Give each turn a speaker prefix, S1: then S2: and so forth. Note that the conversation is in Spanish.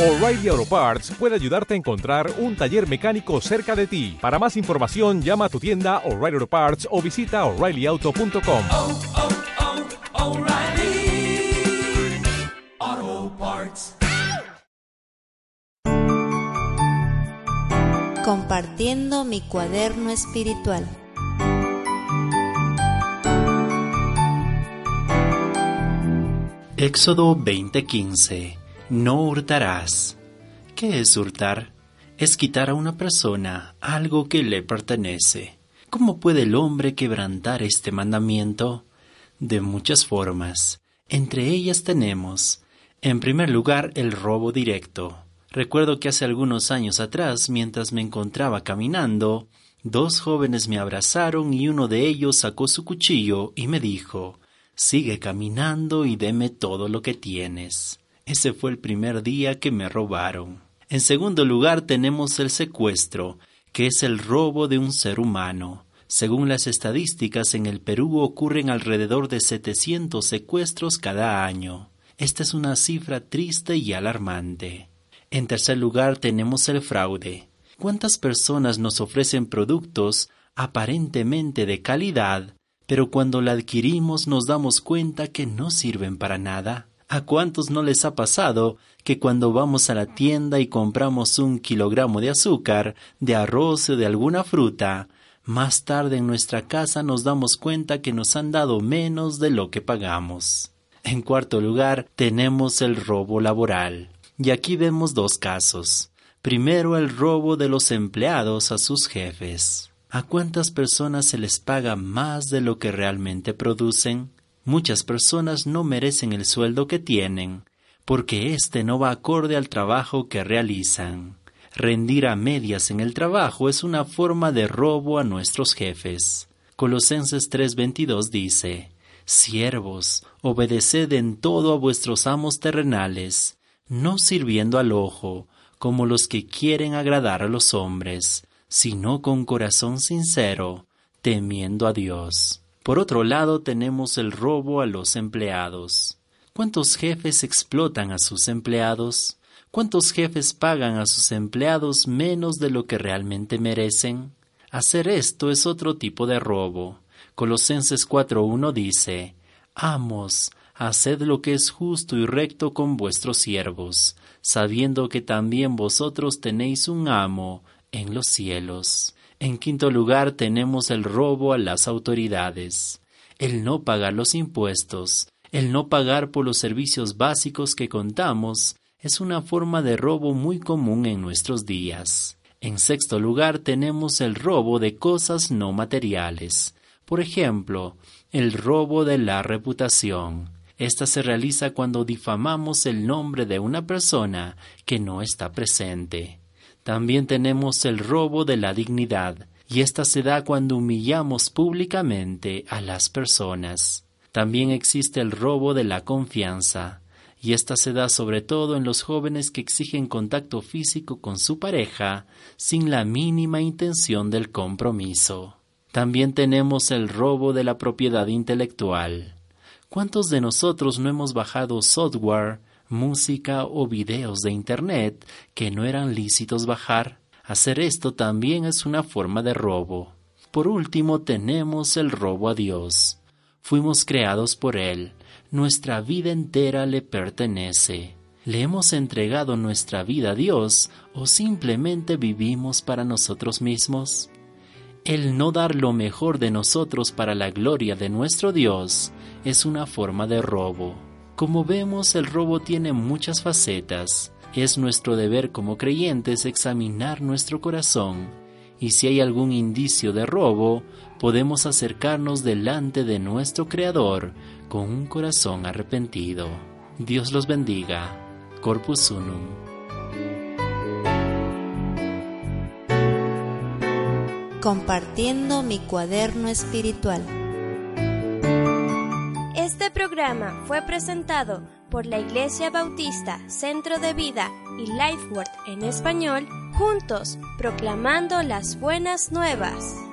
S1: O'Reilly Auto Parts puede ayudarte a encontrar un taller mecánico cerca de ti. Para más información, llama a tu tienda O'Reilly Auto Parts o visita oreillyauto.com.
S2: oh, oh, Parts.
S3: Compartiendo mi cuaderno espiritual.
S4: Éxodo 20:15 No hurtarás. ¿Qué es hurtar? Es quitar a una persona algo que le pertenece. ¿Cómo puede el hombre quebrantar este mandamiento? De muchas formas. Entre ellas tenemos, en primer lugar, el robo directo. Recuerdo que hace algunos años atrás, mientras me encontraba caminando, dos jóvenes me abrazaron y uno de ellos sacó su cuchillo y me dijo, Sigue caminando y deme todo lo que tienes. Ese fue el primer día que me robaron. En segundo lugar tenemos el secuestro, que es el robo de un ser humano. Según las estadísticas, en el Perú ocurren alrededor de 700 secuestros cada año. Esta es una cifra triste y alarmante. En tercer lugar tenemos el fraude. ¿Cuántas personas nos ofrecen productos aparentemente de calidad, pero cuando la adquirimos nos damos cuenta que no sirven para nada? ¿A cuántos no les ha pasado que cuando vamos a la tienda y compramos un kilogramo de azúcar, de arroz o de alguna fruta, más tarde en nuestra casa nos damos cuenta que nos han dado menos de lo que pagamos? En cuarto lugar, tenemos el robo laboral. Y aquí vemos dos casos. Primero, el robo de los empleados a sus jefes. ¿A cuántas personas se les paga más de lo que realmente producen? Muchas personas no merecen el sueldo que tienen, porque éste no va acorde al trabajo que realizan. Rendir a medias en el trabajo es una forma de robo a nuestros jefes. Colosenses 3:22 dice, Siervos, obedeced en todo a vuestros amos terrenales, no sirviendo al ojo, como los que quieren agradar a los hombres, sino con corazón sincero, temiendo a Dios. Por otro lado tenemos el robo a los empleados. ¿Cuántos jefes explotan a sus empleados? ¿Cuántos jefes pagan a sus empleados menos de lo que realmente merecen? Hacer esto es otro tipo de robo. Colosenses 4.1 dice, Amos, haced lo que es justo y recto con vuestros siervos, sabiendo que también vosotros tenéis un amo en los cielos. En quinto lugar tenemos el robo a las autoridades, el no pagar los impuestos, el no pagar por los servicios básicos que contamos, es una forma de robo muy común en nuestros días. En sexto lugar tenemos el robo de cosas no materiales. Por ejemplo, el robo de la reputación. Esta se realiza cuando difamamos el nombre de una persona que no está presente. También tenemos el robo de la dignidad, y esta se da cuando humillamos públicamente a las personas. También existe el robo de la confianza, y esta se da sobre todo en los jóvenes que exigen contacto físico con su pareja sin la mínima intención del compromiso. También tenemos el robo de la propiedad intelectual. ¿Cuántos de nosotros no hemos bajado software, música o videos de Internet que no eran lícitos bajar? Hacer esto también es una forma de robo. Por último tenemos el robo a Dios. Fuimos creados por Él. Nuestra vida entera le pertenece. ¿Le hemos entregado nuestra vida a Dios o simplemente vivimos para nosotros mismos? El no dar lo mejor de nosotros para la gloria de nuestro Dios es una forma de robo. Como vemos, el robo tiene muchas facetas. Es nuestro deber como creyentes examinar nuestro corazón y si hay algún indicio de robo, podemos acercarnos delante de nuestro Creador con un corazón arrepentido. Dios los bendiga. Corpus Unum.
S3: Compartiendo mi cuaderno espiritual.
S5: Programa fue presentado por la Iglesia Bautista Centro de Vida y Lifeword en español, juntos proclamando las buenas nuevas.